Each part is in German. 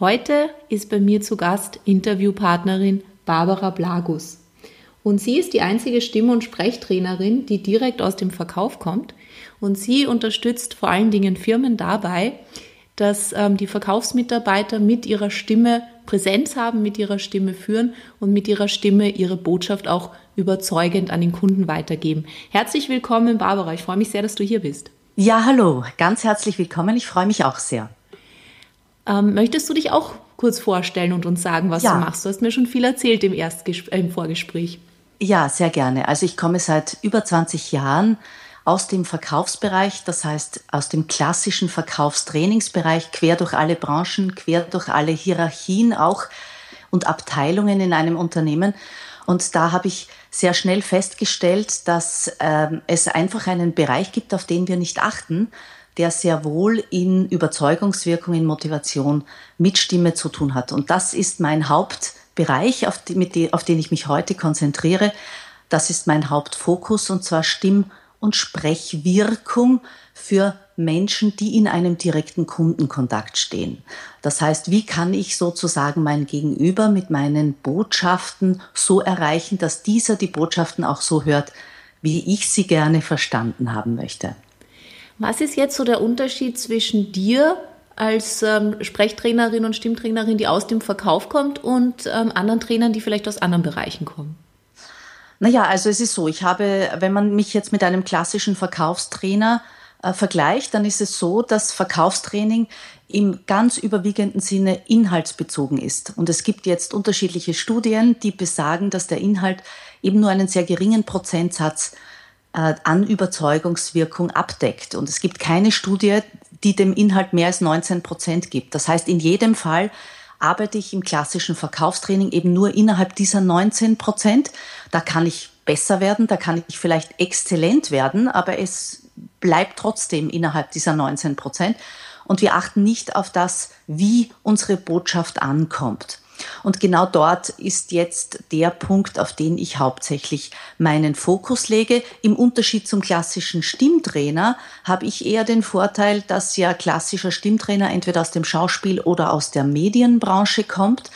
Heute ist bei mir zu Gast Interviewpartnerin Barbara Blagus. Und sie ist die einzige Stimme- und Sprechtrainerin, die direkt aus dem Verkauf kommt. Und sie unterstützt vor allen Dingen Firmen dabei, dass ähm, die Verkaufsmitarbeiter mit ihrer Stimme Präsenz haben, mit ihrer Stimme führen und mit ihrer Stimme ihre Botschaft auch überzeugend an den Kunden weitergeben. Herzlich willkommen, Barbara. Ich freue mich sehr, dass du hier bist. Ja, hallo. Ganz herzlich willkommen. Ich freue mich auch sehr. Ähm, möchtest du dich auch kurz vorstellen und uns sagen, was ja. du machst? Du hast mir schon viel erzählt im, äh, im Vorgespräch. Ja, sehr gerne. Also ich komme seit über 20 Jahren aus dem Verkaufsbereich, das heißt aus dem klassischen Verkaufstrainingsbereich, quer durch alle Branchen, quer durch alle Hierarchien auch und Abteilungen in einem Unternehmen. Und da habe ich sehr schnell festgestellt, dass ähm, es einfach einen Bereich gibt, auf den wir nicht achten, der sehr wohl in Überzeugungswirkung, in Motivation mit Stimme zu tun hat. Und das ist mein Hauptbereich, auf, die, die, auf den ich mich heute konzentriere. Das ist mein Hauptfokus und zwar Stimm- und Sprechwirkung für Menschen, die in einem direkten Kundenkontakt stehen. Das heißt, wie kann ich sozusagen mein Gegenüber mit meinen Botschaften so erreichen, dass dieser die Botschaften auch so hört, wie ich sie gerne verstanden haben möchte. Was ist jetzt so der Unterschied zwischen dir als ähm, Sprechtrainerin und Stimmtrainerin, die aus dem Verkauf kommt, und ähm, anderen Trainern, die vielleicht aus anderen Bereichen kommen? Naja, also es ist so, ich habe, wenn man mich jetzt mit einem klassischen Verkaufstrainer äh, vergleicht, dann ist es so, dass Verkaufstraining im ganz überwiegenden Sinne inhaltsbezogen ist. Und es gibt jetzt unterschiedliche Studien, die besagen, dass der Inhalt eben nur einen sehr geringen Prozentsatz an Überzeugungswirkung abdeckt. Und es gibt keine Studie, die dem Inhalt mehr als 19 Prozent gibt. Das heißt, in jedem Fall arbeite ich im klassischen Verkaufstraining eben nur innerhalb dieser 19 Prozent. Da kann ich besser werden, da kann ich vielleicht exzellent werden, aber es bleibt trotzdem innerhalb dieser 19 Prozent. Und wir achten nicht auf das, wie unsere Botschaft ankommt. Und genau dort ist jetzt der Punkt, auf den ich hauptsächlich meinen Fokus lege. Im Unterschied zum klassischen Stimmtrainer habe ich eher den Vorteil, dass ja klassischer Stimmtrainer entweder aus dem Schauspiel oder aus der Medienbranche kommt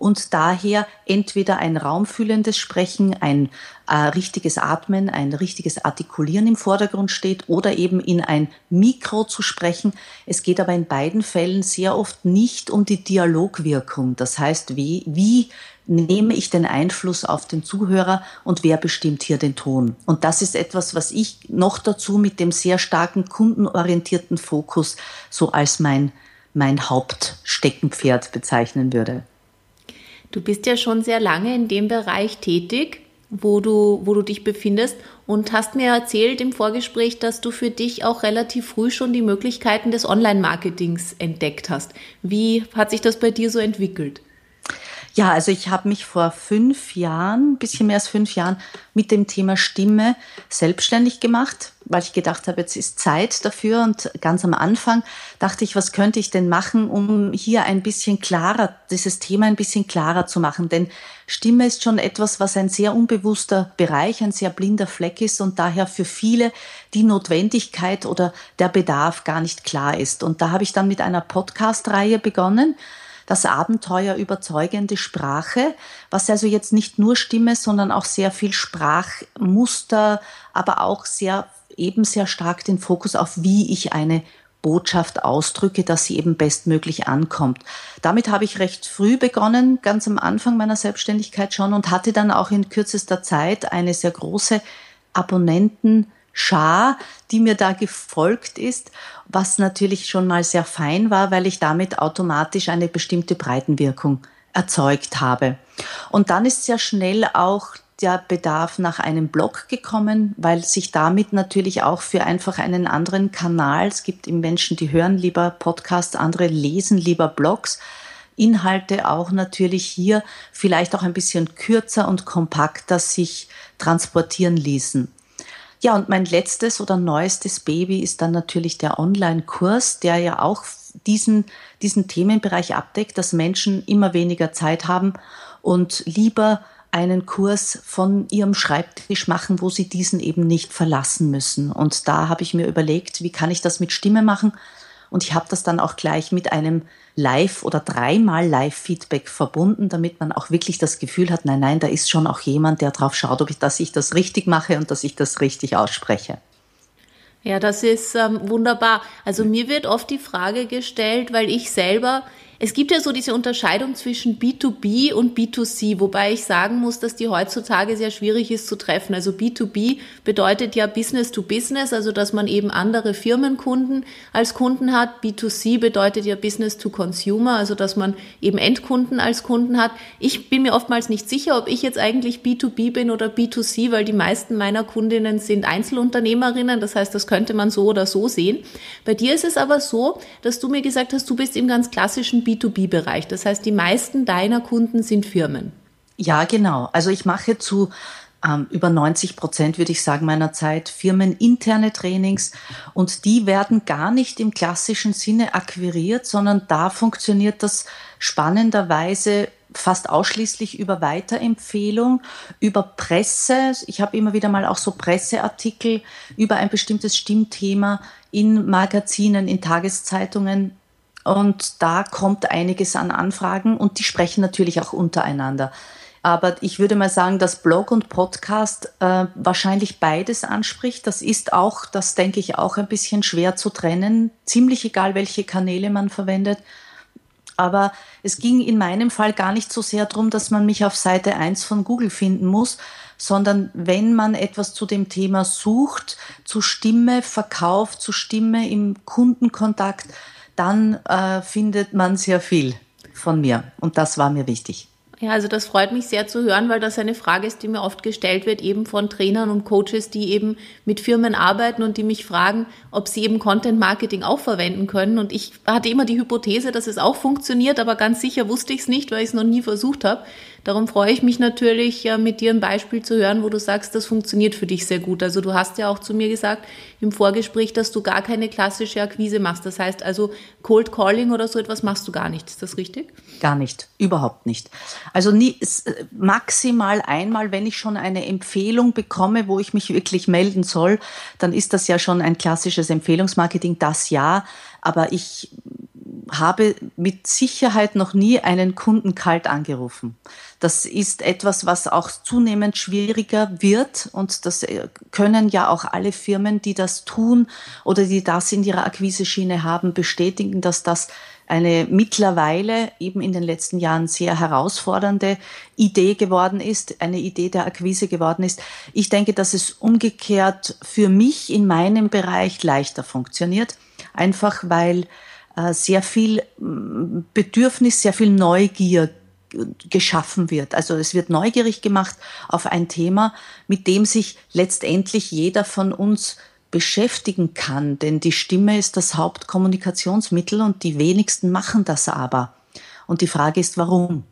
und daher entweder ein raumfüllendes Sprechen, ein richtiges Atmen, ein richtiges Artikulieren im Vordergrund steht oder eben in ein Mikro zu sprechen. Es geht aber in beiden Fällen sehr oft nicht um die Dialogwirkung. Das heißt, wie, wie nehme ich den Einfluss auf den Zuhörer und wer bestimmt hier den Ton? Und das ist etwas, was ich noch dazu mit dem sehr starken kundenorientierten Fokus so als mein, mein Hauptsteckenpferd bezeichnen würde. Du bist ja schon sehr lange in dem Bereich tätig, wo du, wo du dich befindest und hast mir erzählt im Vorgespräch, dass du für dich auch relativ früh schon die Möglichkeiten des Online-Marketings entdeckt hast. Wie hat sich das bei dir so entwickelt? Ja, also ich habe mich vor fünf Jahren, bisschen mehr als fünf Jahren, mit dem Thema Stimme selbstständig gemacht, weil ich gedacht habe, jetzt ist Zeit dafür. Und ganz am Anfang dachte ich, was könnte ich denn machen, um hier ein bisschen klarer, dieses Thema ein bisschen klarer zu machen. Denn Stimme ist schon etwas, was ein sehr unbewusster Bereich, ein sehr blinder Fleck ist und daher für viele die Notwendigkeit oder der Bedarf gar nicht klar ist. Und da habe ich dann mit einer Podcast-Reihe begonnen das Abenteuer überzeugende Sprache, was also jetzt nicht nur Stimme, sondern auch sehr viel Sprachmuster, aber auch sehr, eben sehr stark den Fokus auf, wie ich eine Botschaft ausdrücke, dass sie eben bestmöglich ankommt. Damit habe ich recht früh begonnen, ganz am Anfang meiner Selbstständigkeit schon und hatte dann auch in kürzester Zeit eine sehr große Abonnenten Schar, die mir da gefolgt ist, was natürlich schon mal sehr fein war, weil ich damit automatisch eine bestimmte Breitenwirkung erzeugt habe. Und dann ist sehr schnell auch der Bedarf nach einem Blog gekommen, weil sich damit natürlich auch für einfach einen anderen Kanal, es gibt im Menschen, die hören lieber Podcasts, andere lesen lieber Blogs, Inhalte auch natürlich hier vielleicht auch ein bisschen kürzer und kompakter sich transportieren ließen. Ja, und mein letztes oder neuestes Baby ist dann natürlich der Online-Kurs, der ja auch diesen, diesen Themenbereich abdeckt, dass Menschen immer weniger Zeit haben und lieber einen Kurs von ihrem Schreibtisch machen, wo sie diesen eben nicht verlassen müssen. Und da habe ich mir überlegt, wie kann ich das mit Stimme machen? Und ich habe das dann auch gleich mit einem Live- oder dreimal Live-Feedback verbunden, damit man auch wirklich das Gefühl hat, nein, nein, da ist schon auch jemand, der drauf schaut, ob ich, dass ich das richtig mache und dass ich das richtig ausspreche. Ja, das ist ähm, wunderbar. Also mir wird oft die Frage gestellt, weil ich selber es gibt ja so diese Unterscheidung zwischen B2B und B2C, wobei ich sagen muss, dass die heutzutage sehr schwierig ist zu treffen. Also B2B bedeutet ja Business to Business, also dass man eben andere Firmenkunden als Kunden hat. B2C bedeutet ja Business to Consumer, also dass man eben Endkunden als Kunden hat. Ich bin mir oftmals nicht sicher, ob ich jetzt eigentlich B2B bin oder B2C, weil die meisten meiner Kundinnen sind Einzelunternehmerinnen. Das heißt, das könnte man so oder so sehen. Bei dir ist es aber so, dass du mir gesagt hast, du bist im ganz klassischen B2B-Bereich. Das heißt, die meisten deiner Kunden sind Firmen. Ja, genau. Also ich mache zu ähm, über 90 Prozent, würde ich sagen, meiner Zeit firmeninterne Trainings und die werden gar nicht im klassischen Sinne akquiriert, sondern da funktioniert das spannenderweise fast ausschließlich über Weiterempfehlung, über Presse. Ich habe immer wieder mal auch so Presseartikel über ein bestimmtes Stimmthema in Magazinen, in Tageszeitungen und da kommt einiges an Anfragen und die sprechen natürlich auch untereinander. Aber ich würde mal sagen, dass Blog und Podcast äh, wahrscheinlich beides anspricht. Das ist auch, das denke ich, auch ein bisschen schwer zu trennen. Ziemlich egal, welche Kanäle man verwendet. Aber es ging in meinem Fall gar nicht so sehr darum, dass man mich auf Seite 1 von Google finden muss, sondern wenn man etwas zu dem Thema sucht, zu Stimme, Verkauf, zu Stimme im Kundenkontakt, dann äh, findet man sehr viel von mir. Und das war mir wichtig. Ja, also das freut mich sehr zu hören, weil das eine Frage ist, die mir oft gestellt wird, eben von Trainern und Coaches, die eben mit Firmen arbeiten und die mich fragen, ob sie eben Content Marketing auch verwenden können. Und ich hatte immer die Hypothese, dass es auch funktioniert, aber ganz sicher wusste ich es nicht, weil ich es noch nie versucht habe. Darum freue ich mich natürlich, mit dir ein Beispiel zu hören, wo du sagst, das funktioniert für dich sehr gut. Also du hast ja auch zu mir gesagt im Vorgespräch, dass du gar keine klassische Akquise machst. Das heißt also Cold Calling oder so etwas machst du gar nicht. Ist das richtig? Gar nicht, überhaupt nicht. Also nie, maximal einmal, wenn ich schon eine Empfehlung bekomme, wo ich mich wirklich melden soll, dann ist das ja schon ein klassisches Empfehlungsmarketing, das ja. Aber ich habe mit Sicherheit noch nie einen Kunden kalt angerufen. Das ist etwas, was auch zunehmend schwieriger wird und das äh, können ja auch alle Firmen, die das tun oder die das in ihrer Akquiseschiene haben, bestätigen, dass das eine mittlerweile eben in den letzten Jahren sehr herausfordernde Idee geworden ist, eine Idee der Akquise geworden ist. Ich denke, dass es umgekehrt für mich in meinem Bereich leichter funktioniert, einfach weil sehr viel mm, Bedürfnis, sehr viel Neugier geschaffen wird. Also es wird neugierig gemacht auf ein Thema, mit dem sich letztendlich jeder von uns beschäftigen kann, denn die Stimme ist das Hauptkommunikationsmittel und die wenigsten machen das aber. Und die Frage ist, warum?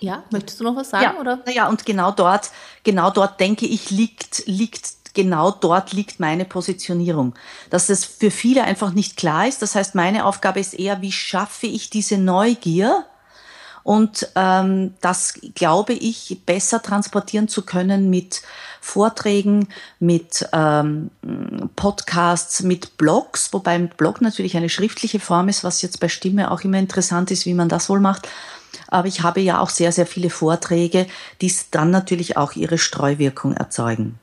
Ja, möchtest du noch was sagen? Ja, oder? Naja, und genau dort, genau dort denke ich, liegt, liegt genau dort liegt meine Positionierung. Dass es für viele einfach nicht klar ist. Das heißt, meine Aufgabe ist eher, wie schaffe ich diese Neugier? Und ähm, das glaube ich besser transportieren zu können mit Vorträgen, mit ähm, Podcasts, mit Blogs, wobei ein Blog natürlich eine schriftliche Form ist, was jetzt bei Stimme auch immer interessant ist, wie man das wohl macht. Aber ich habe ja auch sehr, sehr viele Vorträge, die dann natürlich auch ihre Streuwirkung erzeugen.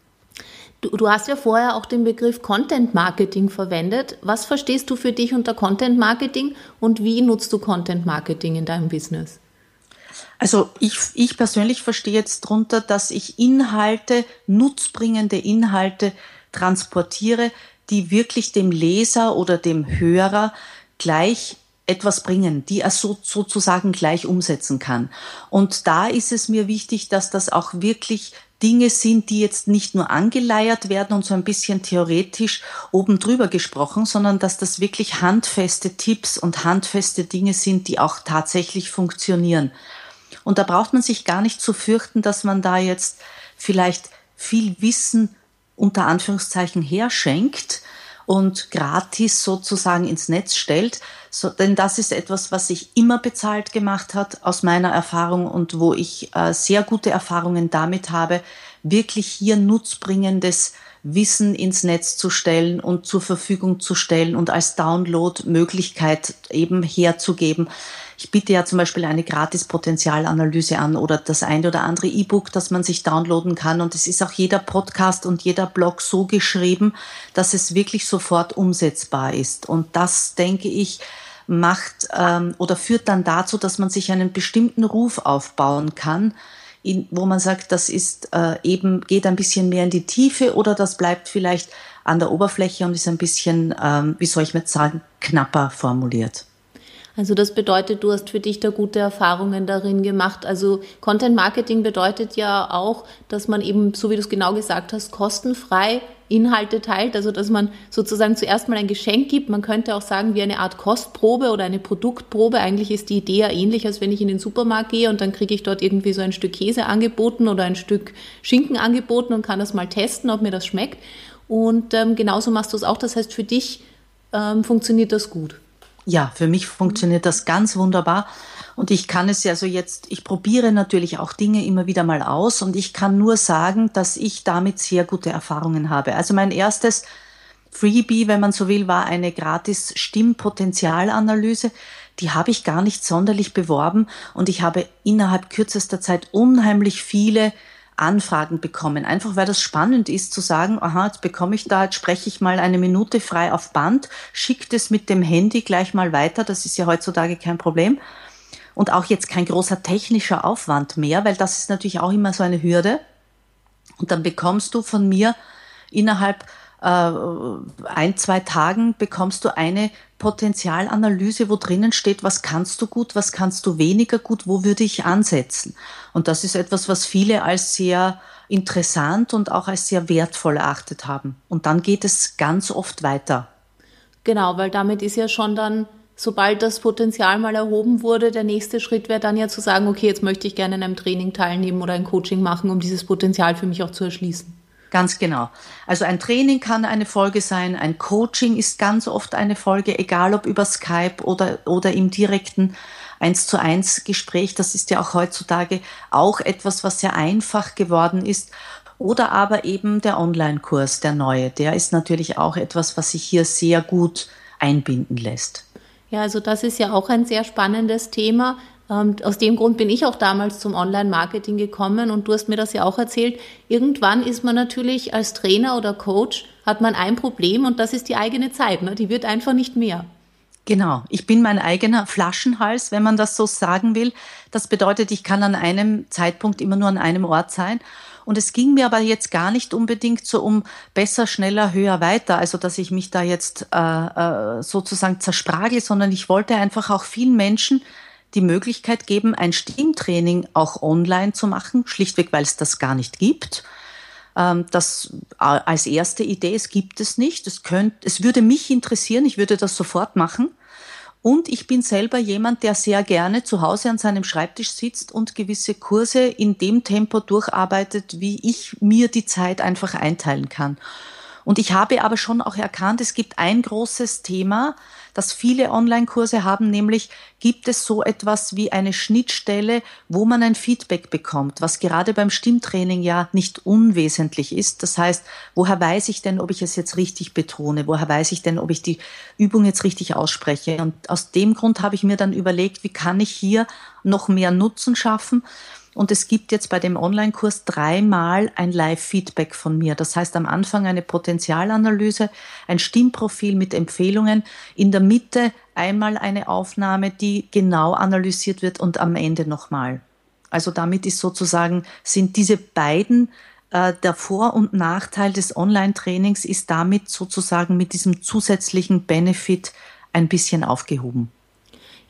Du, du, hast ja vorher auch den Begriff Content Marketing verwendet. Was verstehst du für dich unter Content Marketing und wie nutzt du Content Marketing in deinem Business? Also ich, ich persönlich verstehe jetzt darunter, dass ich Inhalte, nutzbringende Inhalte transportiere, die wirklich dem Leser oder dem Hörer gleich etwas bringen, die er so, sozusagen gleich umsetzen kann. Und da ist es mir wichtig, dass das auch wirklich Dinge sind, die jetzt nicht nur angeleiert werden und so ein bisschen theoretisch oben drüber gesprochen, sondern dass das wirklich handfeste Tipps und handfeste Dinge sind, die auch tatsächlich funktionieren. Und da braucht man sich gar nicht zu fürchten, dass man da jetzt vielleicht viel Wissen unter Anführungszeichen herschenkt und gratis sozusagen ins Netz stellt, so, denn das ist etwas, was sich immer bezahlt gemacht hat aus meiner Erfahrung und wo ich äh, sehr gute Erfahrungen damit habe, wirklich hier nutzbringendes Wissen ins Netz zu stellen und zur Verfügung zu stellen und als Download-Möglichkeit eben herzugeben. Ich biete ja zum Beispiel eine Gratis-Potenzialanalyse an oder das eine oder andere E-Book, das man sich downloaden kann. Und es ist auch jeder Podcast und jeder Blog so geschrieben, dass es wirklich sofort umsetzbar ist. Und das, denke ich, macht ähm, oder führt dann dazu, dass man sich einen bestimmten Ruf aufbauen kann, in, wo man sagt, das ist äh, eben geht ein bisschen mehr in die Tiefe oder das bleibt vielleicht an der Oberfläche und ist ein bisschen, ähm, wie soll ich jetzt sagen, knapper formuliert. Also das bedeutet, du hast für dich da gute Erfahrungen darin gemacht. Also Content Marketing bedeutet ja auch, dass man eben, so wie du es genau gesagt hast, kostenfrei Inhalte teilt. Also dass man sozusagen zuerst mal ein Geschenk gibt. Man könnte auch sagen, wie eine Art Kostprobe oder eine Produktprobe. Eigentlich ist die Idee ja ähnlich, als wenn ich in den Supermarkt gehe und dann kriege ich dort irgendwie so ein Stück Käse angeboten oder ein Stück Schinken angeboten und kann das mal testen, ob mir das schmeckt. Und ähm, genauso machst du es auch. Das heißt, für dich ähm, funktioniert das gut. Ja, für mich funktioniert das ganz wunderbar. Und ich kann es ja so jetzt, ich probiere natürlich auch Dinge immer wieder mal aus und ich kann nur sagen, dass ich damit sehr gute Erfahrungen habe. Also mein erstes Freebie, wenn man so will, war eine gratis Stimmpotenzialanalyse. Die habe ich gar nicht sonderlich beworben und ich habe innerhalb kürzester Zeit unheimlich viele Anfragen bekommen. Einfach weil das spannend ist zu sagen, aha, jetzt bekomme ich da, jetzt spreche ich mal eine Minute frei auf Band, schickt es mit dem Handy gleich mal weiter, das ist ja heutzutage kein Problem. Und auch jetzt kein großer technischer Aufwand mehr, weil das ist natürlich auch immer so eine Hürde. Und dann bekommst du von mir innerhalb äh, ein, zwei Tagen bekommst du eine Potenzialanalyse, wo drinnen steht, was kannst du gut, was kannst du weniger gut, wo würde ich ansetzen. Und das ist etwas, was viele als sehr interessant und auch als sehr wertvoll erachtet haben. Und dann geht es ganz oft weiter. Genau, weil damit ist ja schon dann, sobald das Potenzial mal erhoben wurde, der nächste Schritt wäre dann ja zu sagen, okay, jetzt möchte ich gerne in einem Training teilnehmen oder ein Coaching machen, um dieses Potenzial für mich auch zu erschließen. Ganz genau. Also ein Training kann eine Folge sein, ein Coaching ist ganz oft eine Folge, egal ob über Skype oder, oder im direkten eins zu eins Gespräch. Das ist ja auch heutzutage auch etwas, was sehr einfach geworden ist. Oder aber eben der Online-Kurs, der neue. Der ist natürlich auch etwas, was sich hier sehr gut einbinden lässt. Ja, also das ist ja auch ein sehr spannendes Thema. Und ähm, aus dem Grund bin ich auch damals zum Online-Marketing gekommen und du hast mir das ja auch erzählt. Irgendwann ist man natürlich als Trainer oder Coach, hat man ein Problem und das ist die eigene Zeit. Ne? Die wird einfach nicht mehr. Genau, ich bin mein eigener Flaschenhals, wenn man das so sagen will. Das bedeutet, ich kann an einem Zeitpunkt immer nur an einem Ort sein. Und es ging mir aber jetzt gar nicht unbedingt so um besser, schneller, höher, weiter, also dass ich mich da jetzt äh, äh sozusagen zersprage, sondern ich wollte einfach auch vielen Menschen die Möglichkeit geben, ein Stimmtraining auch online zu machen, schlichtweg, weil es das gar nicht gibt. Ähm, das äh, als erste Idee, es gibt es nicht. Es, könnte, es würde mich interessieren, ich würde das sofort machen. Und ich bin selber jemand, der sehr gerne zu Hause an seinem Schreibtisch sitzt und gewisse Kurse in dem Tempo durcharbeitet, wie ich mir die Zeit einfach einteilen kann. Und ich habe aber schon auch erkannt, es gibt ein großes Thema, das viele Online-Kurse haben, nämlich gibt es so etwas wie eine Schnittstelle, wo man ein Feedback bekommt, was gerade beim Stimmtraining ja nicht unwesentlich ist. Das heißt, woher weiß ich denn, ob ich es jetzt richtig betone? Woher weiß ich denn, ob ich die Übung jetzt richtig ausspreche? Und aus dem Grund habe ich mir dann überlegt, wie kann ich hier noch mehr Nutzen schaffen? Und es gibt jetzt bei dem Online-Kurs dreimal ein Live-Feedback von mir. Das heißt am Anfang eine Potenzialanalyse, ein Stimmprofil mit Empfehlungen, in der Mitte einmal eine Aufnahme, die genau analysiert wird und am Ende nochmal. Also damit ist sozusagen, sind diese beiden äh, der Vor- und Nachteil des Online-Trainings ist damit sozusagen mit diesem zusätzlichen Benefit ein bisschen aufgehoben.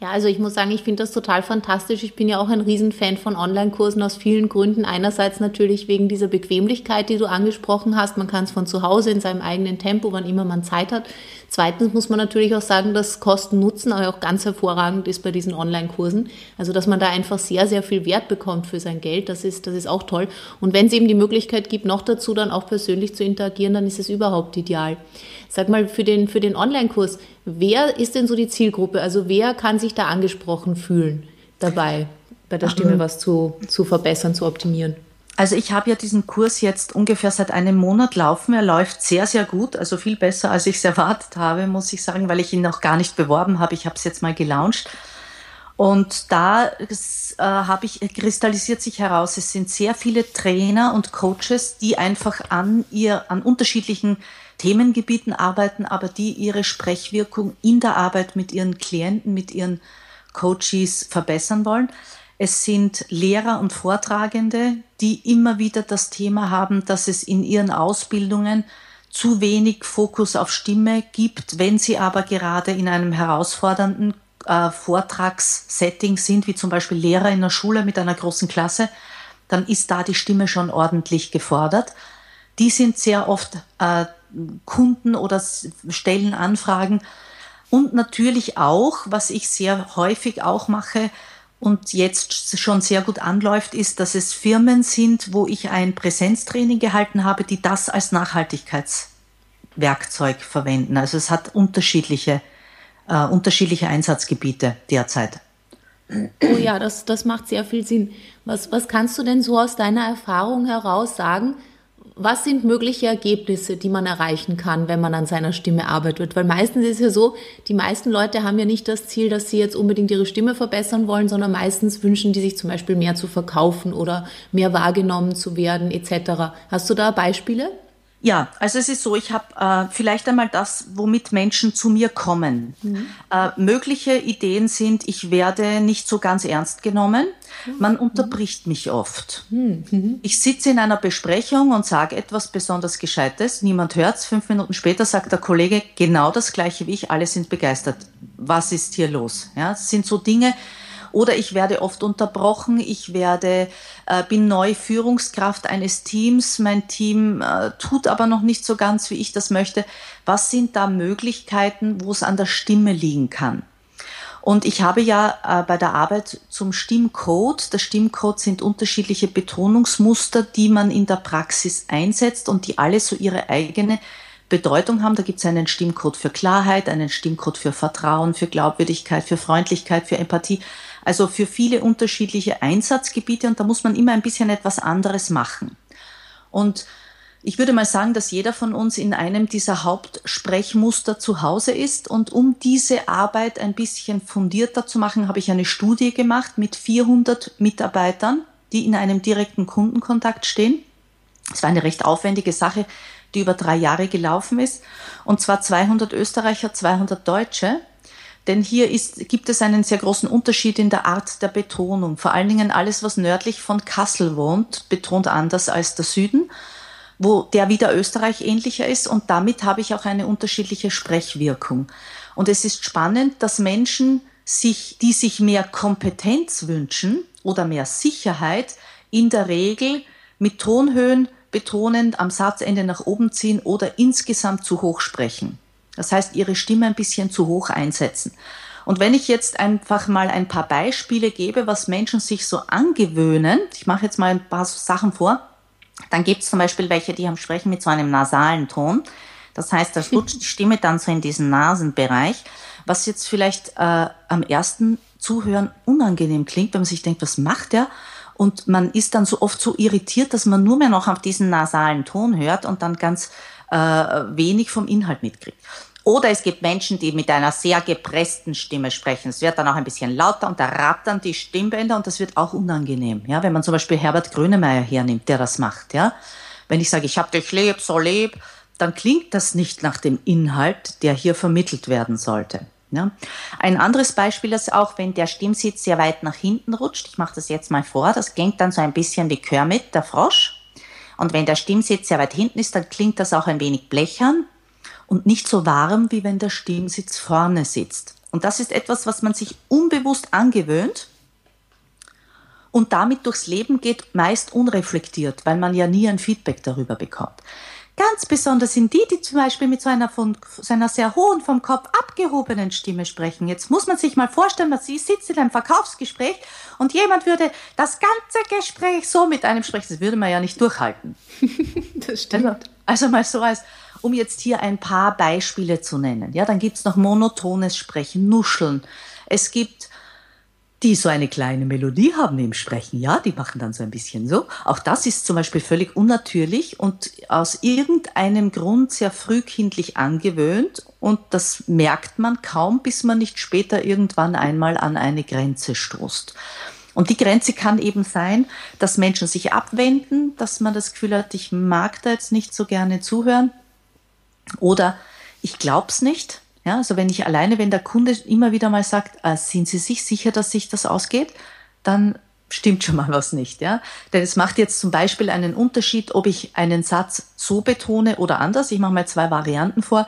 Ja, also ich muss sagen, ich finde das total fantastisch. Ich bin ja auch ein Riesenfan von Online-Kursen aus vielen Gründen. Einerseits natürlich wegen dieser Bequemlichkeit, die du angesprochen hast. Man kann es von zu Hause in seinem eigenen Tempo, wann immer man Zeit hat. Zweitens muss man natürlich auch sagen, dass Kosten-Nutzen auch ganz hervorragend ist bei diesen Online-Kursen. Also, dass man da einfach sehr, sehr viel Wert bekommt für sein Geld. Das ist, das ist auch toll. Und wenn es eben die Möglichkeit gibt, noch dazu dann auch persönlich zu interagieren, dann ist es überhaupt ideal. Sag mal, für den, für den Online-Kurs, wer ist denn so die Zielgruppe? Also wer kann sich da angesprochen fühlen dabei, bei der Stimme was zu, zu verbessern, zu optimieren? Also ich habe ja diesen Kurs jetzt ungefähr seit einem Monat laufen. Er läuft sehr, sehr gut, also viel besser, als ich es erwartet habe, muss ich sagen, weil ich ihn noch gar nicht beworben habe. Ich habe es jetzt mal gelauncht. Und da äh, habe ich, kristallisiert sich heraus, es sind sehr viele Trainer und Coaches, die einfach an ihr, an unterschiedlichen Themengebieten arbeiten, aber die ihre Sprechwirkung in der Arbeit mit ihren Klienten, mit ihren Coaches verbessern wollen. Es sind Lehrer und Vortragende, die immer wieder das Thema haben, dass es in ihren Ausbildungen zu wenig Fokus auf Stimme gibt, wenn sie aber gerade in einem herausfordernden äh, Vortragssetting sind, wie zum Beispiel Lehrer in der Schule mit einer großen Klasse, dann ist da die Stimme schon ordentlich gefordert. Die sind sehr oft äh, Kunden oder stellen Anfragen. Und natürlich auch, was ich sehr häufig auch mache und jetzt schon sehr gut anläuft, ist, dass es Firmen sind, wo ich ein Präsenztraining gehalten habe, die das als Nachhaltigkeitswerkzeug verwenden. Also es hat unterschiedliche, äh, unterschiedliche Einsatzgebiete derzeit. Oh ja, das, das macht sehr viel Sinn. Was, was kannst du denn so aus deiner Erfahrung heraus sagen? Was sind mögliche Ergebnisse, die man erreichen kann, wenn man an seiner Stimme arbeitet? Weil meistens ist es ja so, die meisten Leute haben ja nicht das Ziel, dass sie jetzt unbedingt ihre Stimme verbessern wollen, sondern meistens wünschen die sich zum Beispiel mehr zu verkaufen oder mehr wahrgenommen zu werden etc. Hast du da Beispiele? Ja, also es ist so, ich habe äh, vielleicht einmal das, womit Menschen zu mir kommen. Mhm. Äh, mögliche Ideen sind, ich werde nicht so ganz ernst genommen. Man mhm. unterbricht mich oft. Mhm. Ich sitze in einer Besprechung und sage etwas besonders Gescheites, niemand hört's. Fünf Minuten später sagt der Kollege genau das gleiche wie ich, alle sind begeistert. Was ist hier los? Ja, das sind so Dinge, oder ich werde oft unterbrochen, ich werde, äh, bin neu Führungskraft eines Teams, mein Team äh, tut aber noch nicht so ganz, wie ich das möchte. Was sind da Möglichkeiten, wo es an der Stimme liegen kann? Und ich habe ja äh, bei der Arbeit zum Stimmcode, der Stimmcode sind unterschiedliche Betonungsmuster, die man in der Praxis einsetzt und die alle so ihre eigene Bedeutung haben. Da gibt es einen Stimmcode für Klarheit, einen Stimmcode für Vertrauen, für Glaubwürdigkeit, für Freundlichkeit, für Empathie. Also für viele unterschiedliche Einsatzgebiete und da muss man immer ein bisschen etwas anderes machen. Und ich würde mal sagen, dass jeder von uns in einem dieser Hauptsprechmuster zu Hause ist. Und um diese Arbeit ein bisschen fundierter zu machen, habe ich eine Studie gemacht mit 400 Mitarbeitern, die in einem direkten Kundenkontakt stehen. Es war eine recht aufwendige Sache, die über drei Jahre gelaufen ist. Und zwar 200 Österreicher, 200 Deutsche. Denn hier ist, gibt es einen sehr großen Unterschied in der Art der Betonung. Vor allen Dingen alles, was nördlich von Kassel wohnt, betont anders als der Süden, wo der wieder Österreich ähnlicher ist. Und damit habe ich auch eine unterschiedliche Sprechwirkung. Und es ist spannend, dass Menschen sich, die sich mehr Kompetenz wünschen oder mehr Sicherheit, in der Regel mit Tonhöhen betonend am Satzende nach oben ziehen oder insgesamt zu hoch sprechen. Das heißt, ihre Stimme ein bisschen zu hoch einsetzen. Und wenn ich jetzt einfach mal ein paar Beispiele gebe, was Menschen sich so angewöhnen, ich mache jetzt mal ein paar Sachen vor, dann gibt es zum Beispiel welche, die haben sprechen mit so einem nasalen Ton. Das heißt, da flutscht die Stimme dann so in diesen Nasenbereich, was jetzt vielleicht äh, am ersten Zuhören unangenehm klingt, wenn man sich denkt, was macht der? Und man ist dann so oft so irritiert, dass man nur mehr noch auf diesen nasalen Ton hört und dann ganz äh, wenig vom Inhalt mitkriegt. Oder es gibt Menschen, die mit einer sehr gepressten Stimme sprechen. Es wird dann auch ein bisschen lauter und da rattern die Stimmbänder und das wird auch unangenehm. Ja, wenn man zum Beispiel Herbert Grönemeyer hernimmt, der das macht. Ja, wenn ich sage, ich habe dich lieb, so lieb, dann klingt das nicht nach dem Inhalt, der hier vermittelt werden sollte. Ja. Ein anderes Beispiel ist auch, wenn der Stimmsitz sehr weit nach hinten rutscht. Ich mache das jetzt mal vor. Das klingt dann so ein bisschen wie Kermit, der Frosch. Und wenn der Stimmsitz sehr weit hinten ist, dann klingt das auch ein wenig blechern und nicht so warm, wie wenn der Stimmsitz vorne sitzt. Und das ist etwas, was man sich unbewusst angewöhnt und damit durchs Leben geht, meist unreflektiert, weil man ja nie ein Feedback darüber bekommt. Ganz besonders sind die, die zum Beispiel mit so einer, von, so einer sehr hohen, vom Kopf abgehobenen Stimme sprechen. Jetzt muss man sich mal vorstellen, dass sie sitzt in einem Verkaufsgespräch und jemand würde das ganze Gespräch so mit einem sprechen. Das würde man ja nicht durchhalten. das stimmt. Also, also mal so als, um jetzt hier ein paar Beispiele zu nennen. Ja, dann gibt's noch monotones Sprechen, Nuscheln. Es gibt die so eine kleine Melodie haben im Sprechen. Ja, die machen dann so ein bisschen so. Auch das ist zum Beispiel völlig unnatürlich und aus irgendeinem Grund sehr frühkindlich angewöhnt und das merkt man kaum, bis man nicht später irgendwann einmal an eine Grenze stoßt. Und die Grenze kann eben sein, dass Menschen sich abwenden, dass man das Gefühl hat, ich mag da jetzt nicht so gerne zuhören oder ich glaub's nicht, ja, also wenn ich alleine, wenn der Kunde immer wieder mal sagt, äh, sind Sie sich sicher, dass sich das ausgeht, dann stimmt schon mal was nicht, ja. Denn es macht jetzt zum Beispiel einen Unterschied, ob ich einen Satz so betone oder anders. Ich mache mal zwei Varianten vor,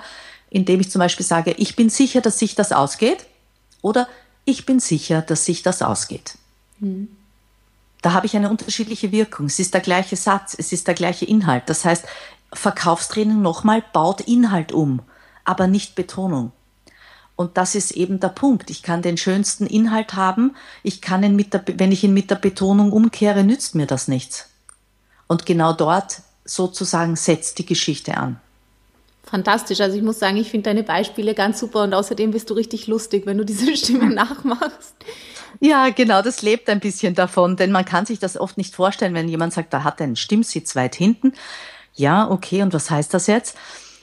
indem ich zum Beispiel sage, ich bin sicher, dass sich das ausgeht oder ich bin sicher, dass sich das ausgeht. Mhm. Da habe ich eine unterschiedliche Wirkung. Es ist der gleiche Satz, es ist der gleiche Inhalt. Das heißt, Verkaufstraining nochmal baut Inhalt um aber nicht Betonung. Und das ist eben der Punkt. Ich kann den schönsten Inhalt haben, ich kann ihn mit der, wenn ich ihn mit der Betonung umkehre, nützt mir das nichts. Und genau dort sozusagen setzt die Geschichte an. Fantastisch. Also ich muss sagen, ich finde deine Beispiele ganz super und außerdem bist du richtig lustig, wenn du diese Stimme nachmachst. Ja, genau, das lebt ein bisschen davon, denn man kann sich das oft nicht vorstellen, wenn jemand sagt, da hat er einen Stimmsitz weit hinten. Ja, okay, und was heißt das jetzt?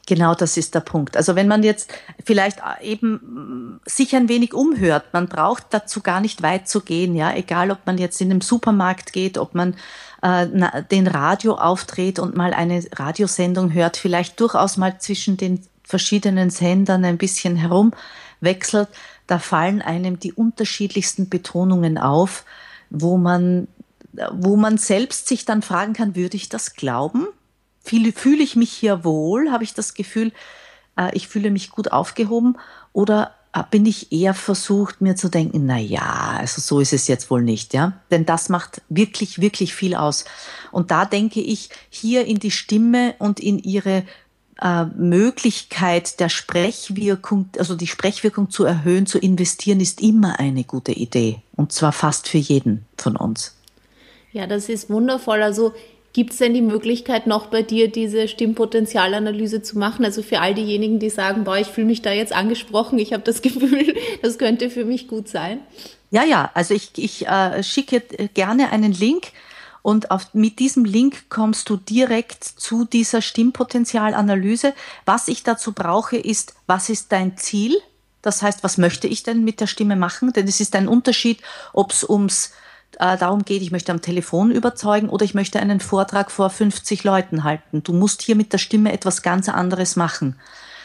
Genau, das ist der Punkt. Also wenn man jetzt vielleicht eben sich ein wenig umhört, man braucht dazu gar nicht weit zu gehen, ja, egal ob man jetzt in den Supermarkt geht, ob man äh, den Radio aufdreht und mal eine Radiosendung hört, vielleicht durchaus mal zwischen den verschiedenen Sendern ein bisschen herumwechselt, da fallen einem die unterschiedlichsten Betonungen auf, wo man, wo man selbst sich dann fragen kann, würde ich das glauben? Fühle, fühle ich mich hier wohl? Habe ich das Gefühl, äh, ich fühle mich gut aufgehoben? Oder äh, bin ich eher versucht, mir zu denken, na ja, also so ist es jetzt wohl nicht, ja? Denn das macht wirklich, wirklich viel aus. Und da denke ich, hier in die Stimme und in ihre äh, Möglichkeit der Sprechwirkung, also die Sprechwirkung zu erhöhen, zu investieren, ist immer eine gute Idee. Und zwar fast für jeden von uns. Ja, das ist wundervoll. Also Gibt es denn die Möglichkeit noch bei dir, diese Stimmpotenzialanalyse zu machen? Also für all diejenigen, die sagen, boah, ich fühle mich da jetzt angesprochen, ich habe das Gefühl, das könnte für mich gut sein. Ja, ja, also ich, ich äh, schicke gerne einen Link und auf, mit diesem Link kommst du direkt zu dieser Stimmpotenzialanalyse. Was ich dazu brauche, ist, was ist dein Ziel? Das heißt, was möchte ich denn mit der Stimme machen? Denn es ist ein Unterschied, ob es ums äh, darum geht, ich möchte am Telefon überzeugen oder ich möchte einen Vortrag vor 50 Leuten halten. Du musst hier mit der Stimme etwas ganz anderes machen.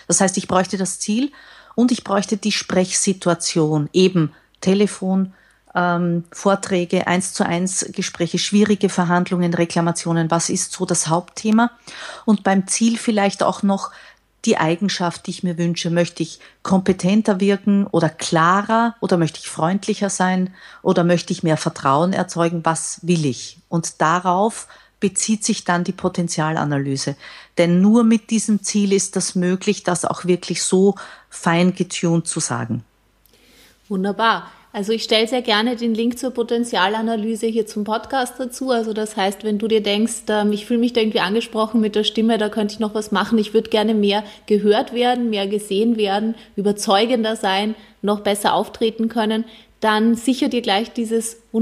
Das heißt, ich bräuchte das Ziel und ich bräuchte die Sprechsituation, eben Telefon, ähm, Vorträge, eins zu eins Gespräche, schwierige Verhandlungen, Reklamationen, was ist so das Hauptthema? Und beim Ziel vielleicht auch noch die Eigenschaft, die ich mir wünsche. Möchte ich kompetenter wirken oder klarer oder möchte ich freundlicher sein oder möchte ich mehr Vertrauen erzeugen? Was will ich? Und darauf bezieht sich dann die Potenzialanalyse. Denn nur mit diesem Ziel ist das möglich, das auch wirklich so fein getuned zu sagen. Wunderbar. Also ich stelle sehr gerne den Link zur Potenzialanalyse hier zum Podcast dazu. Also das heißt, wenn du dir denkst, ähm, ich fühle mich da irgendwie angesprochen mit der Stimme, da könnte ich noch was machen, ich würde gerne mehr gehört werden, mehr gesehen werden, überzeugender sein, noch besser auftreten können, dann sicher dir gleich dieses